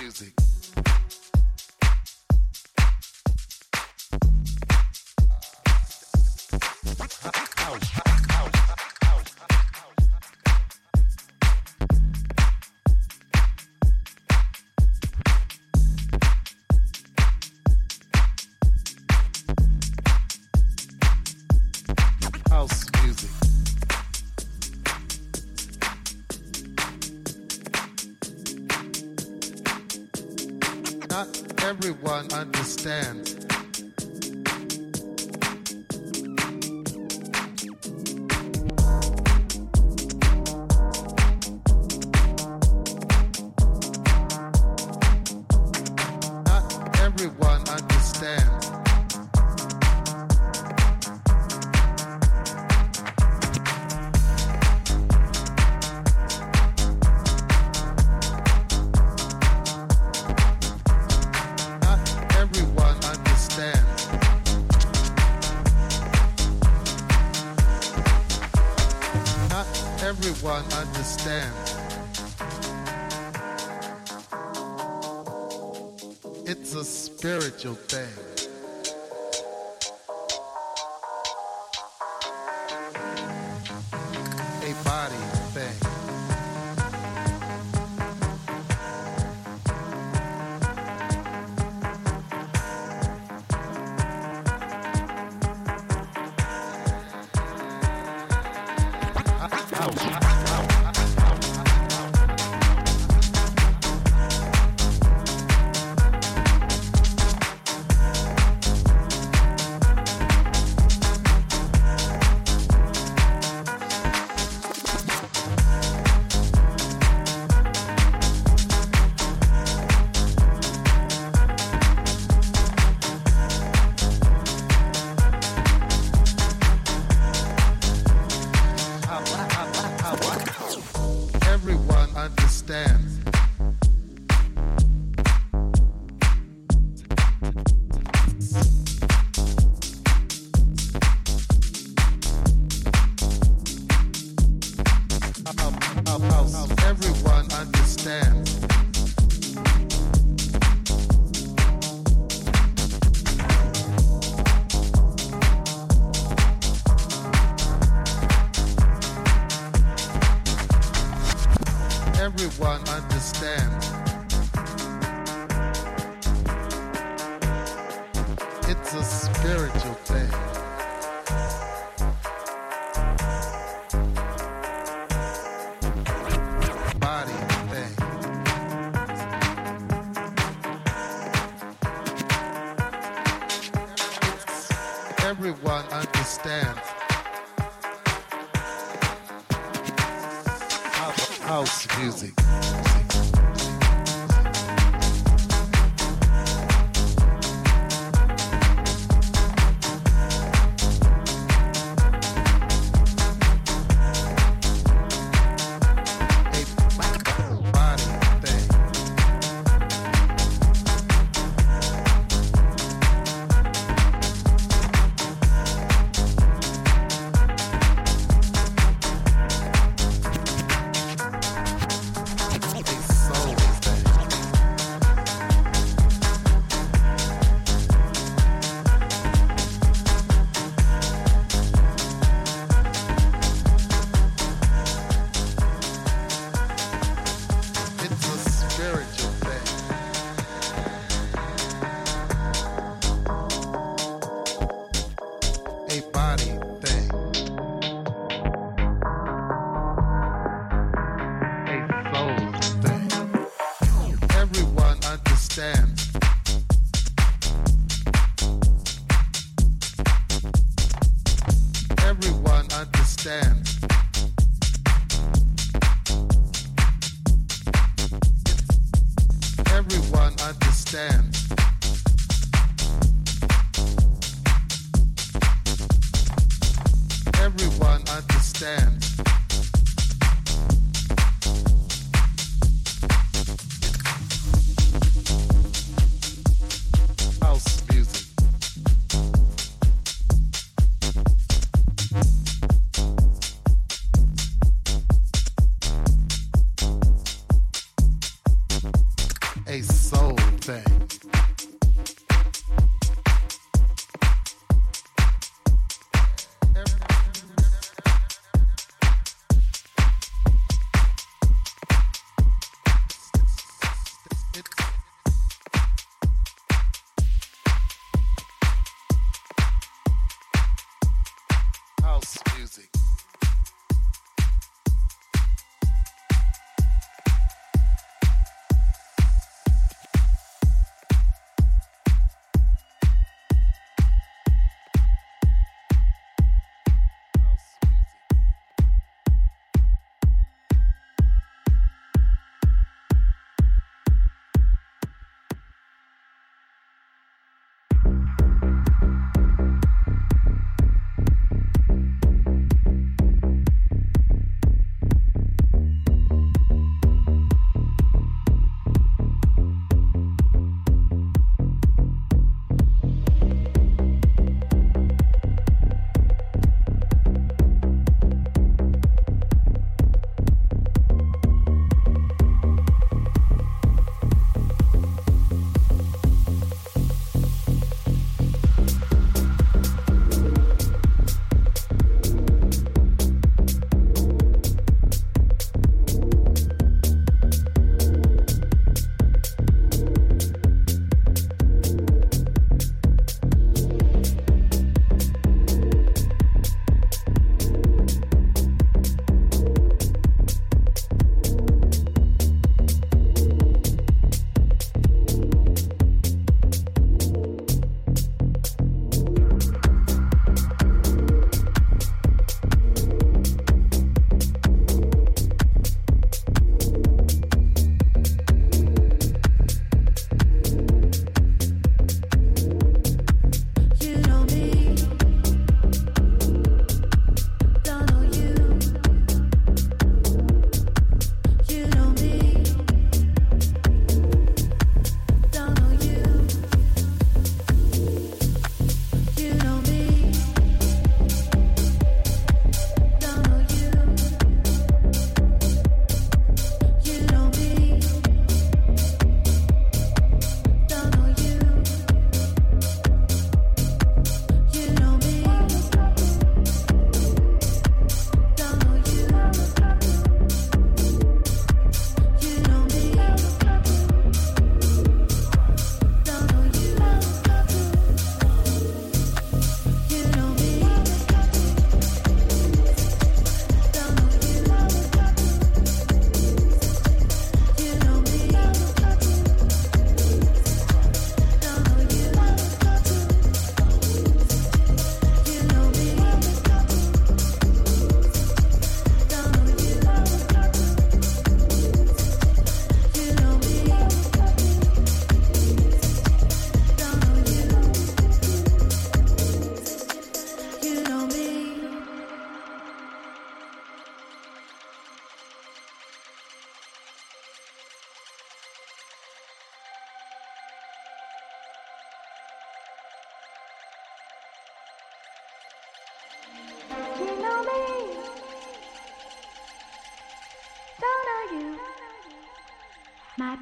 music. one understands spiritual thing.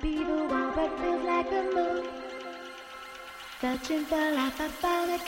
Searching for life, feels like a cartoon. Searching for life, I found a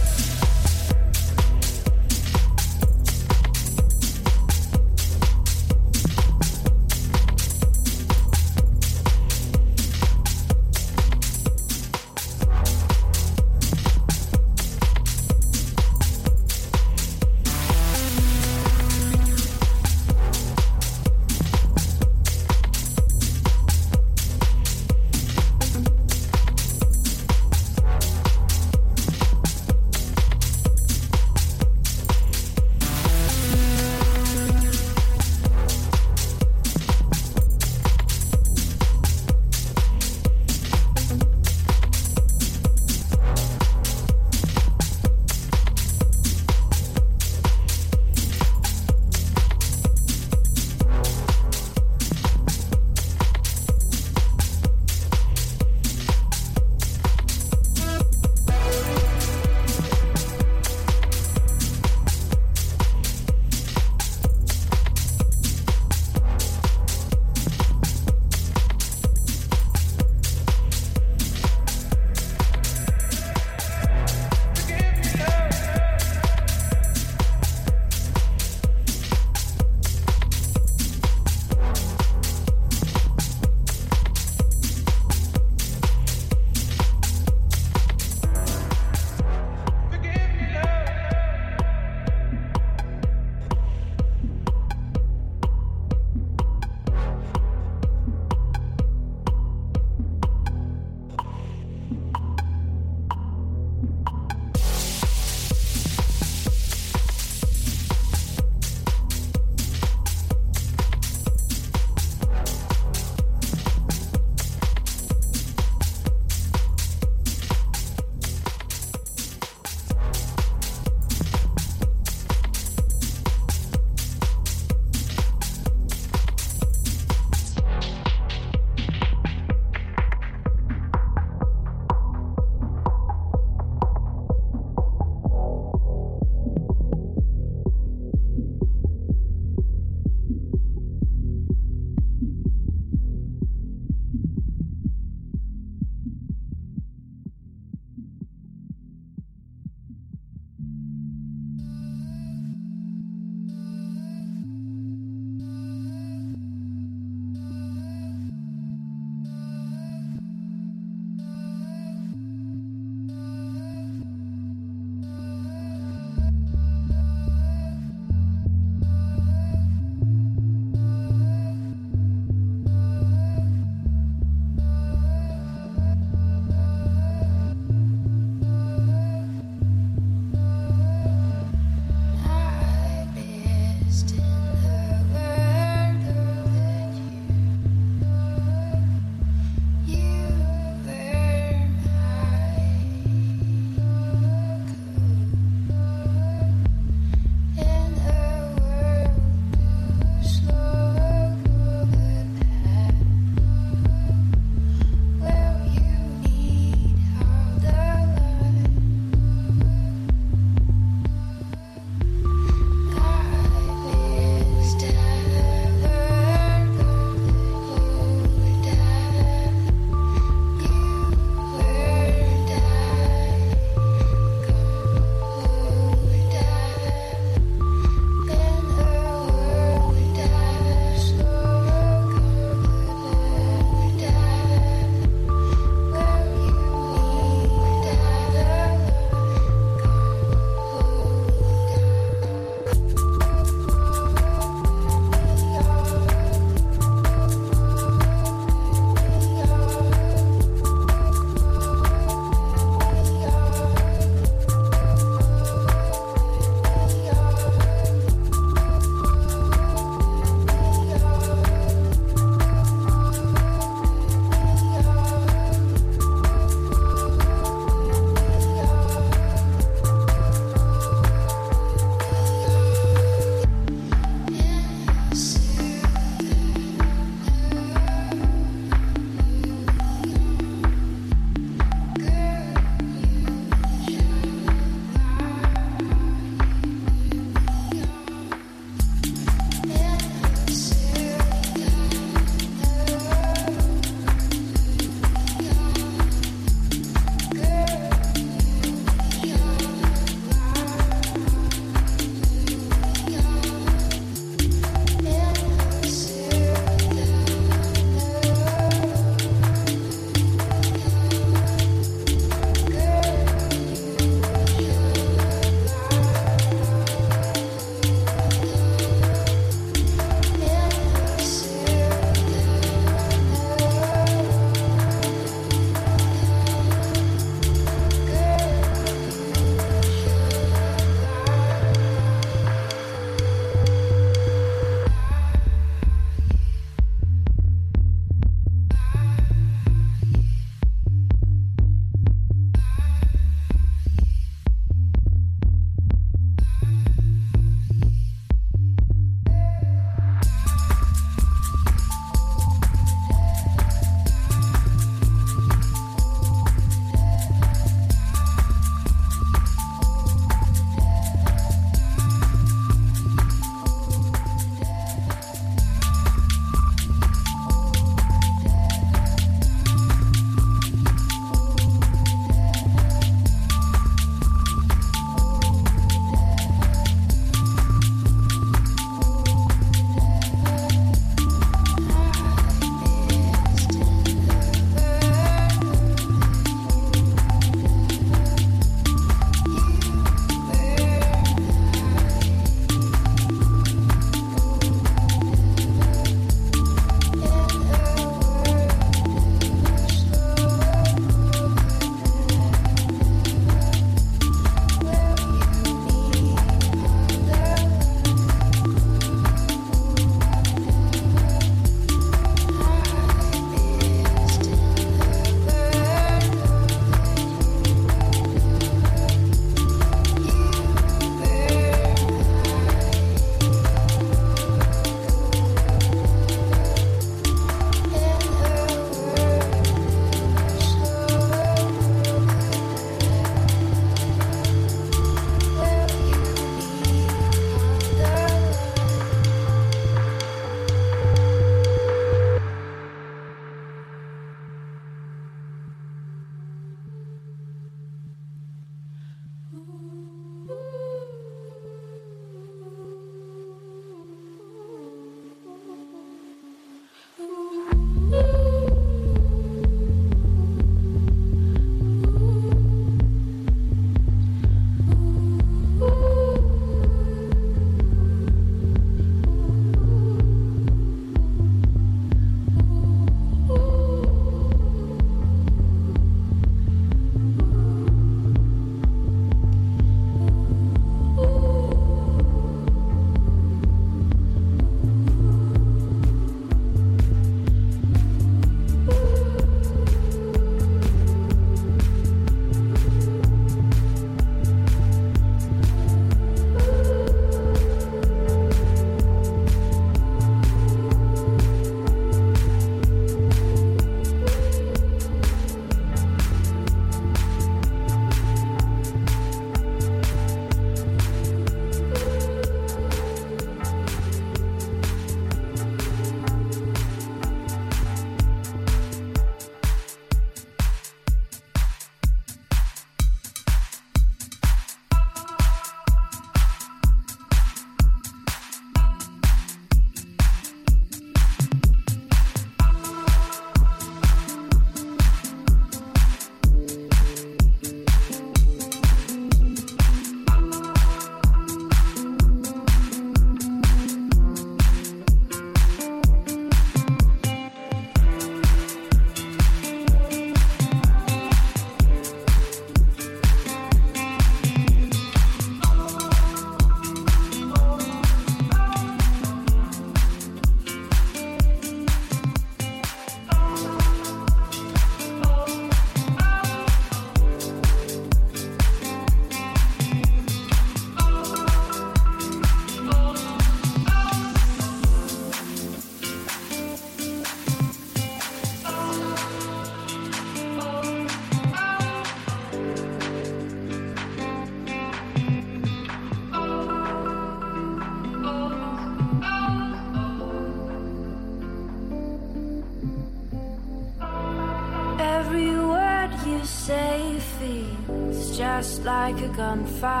gunfire.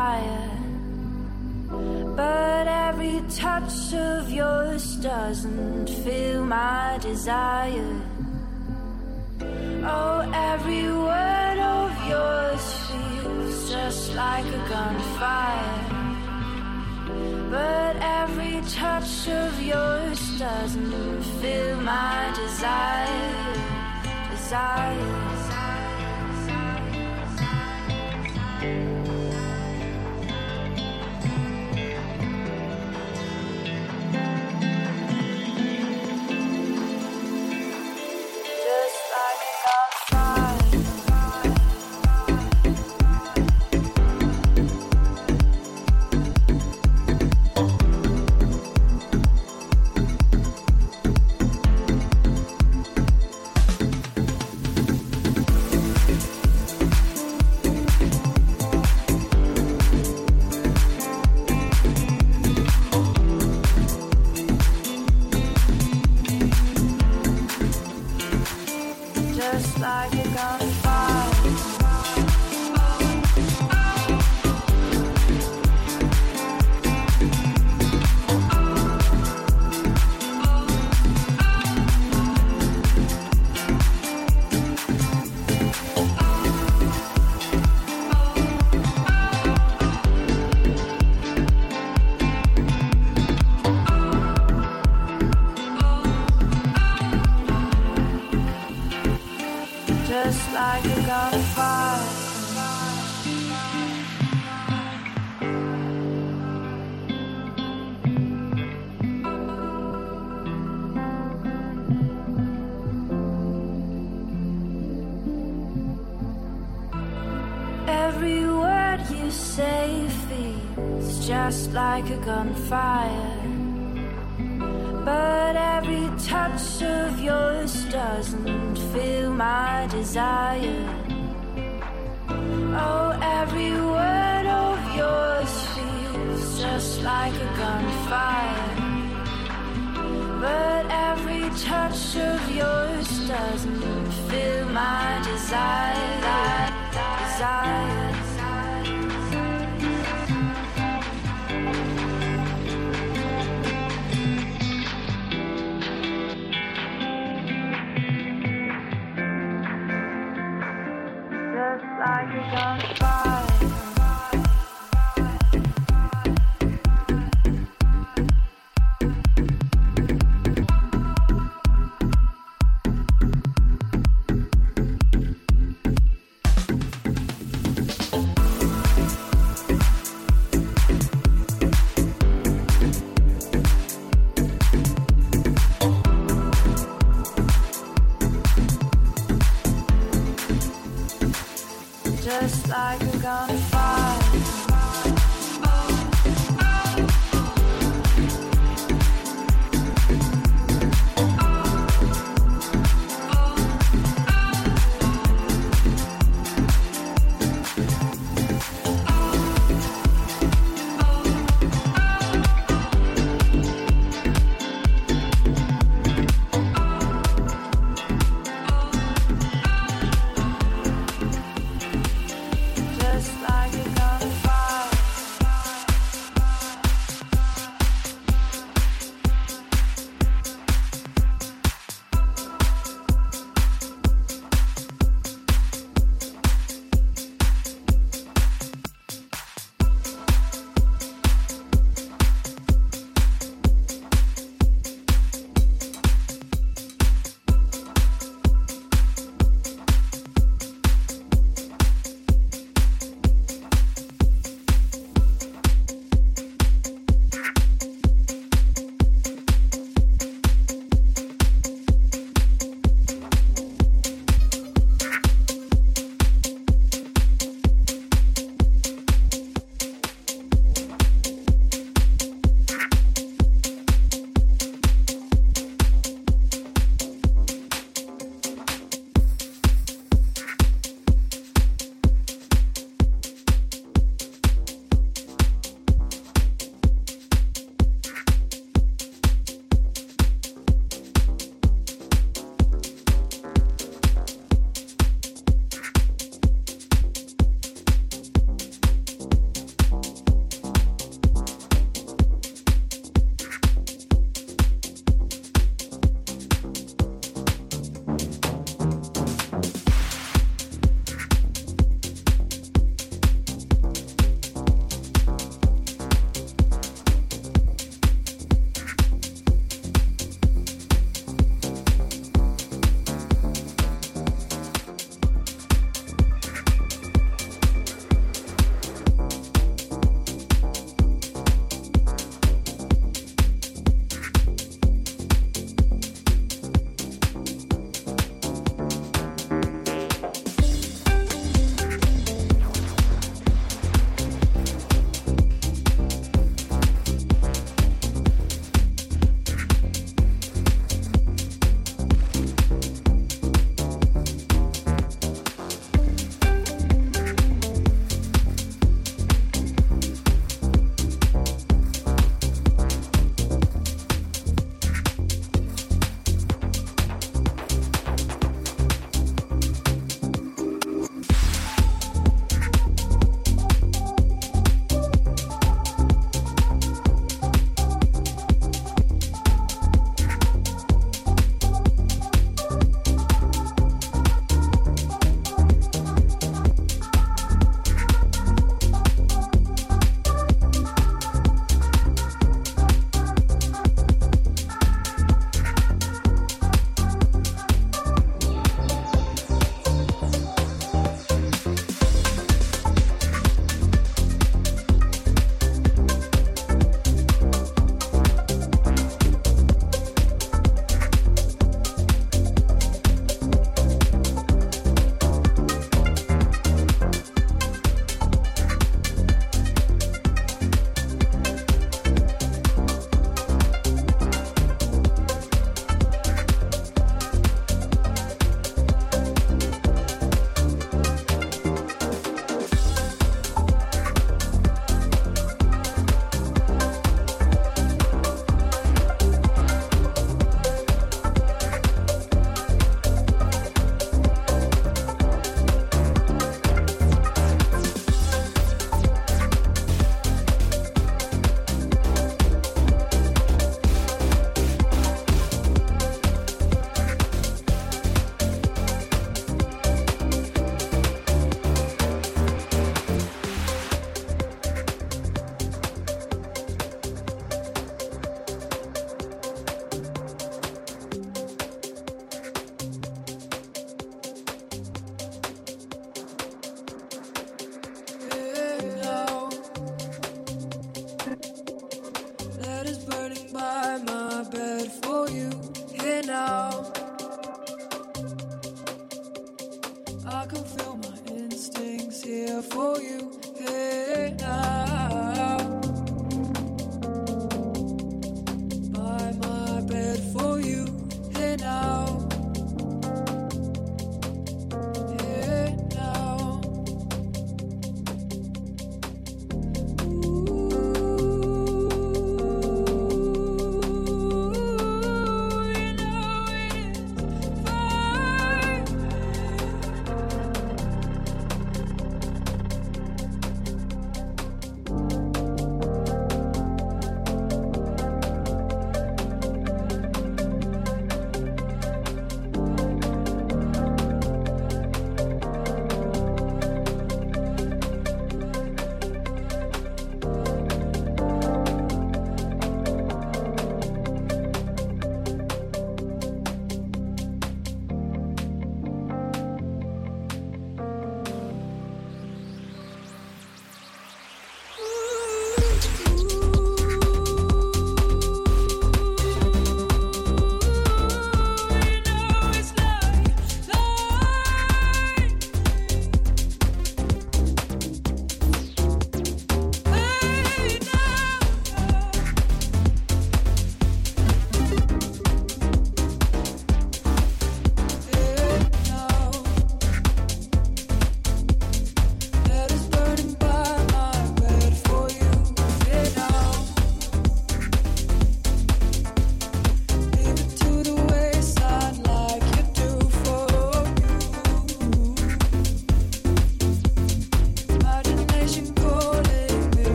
For you. Hey now.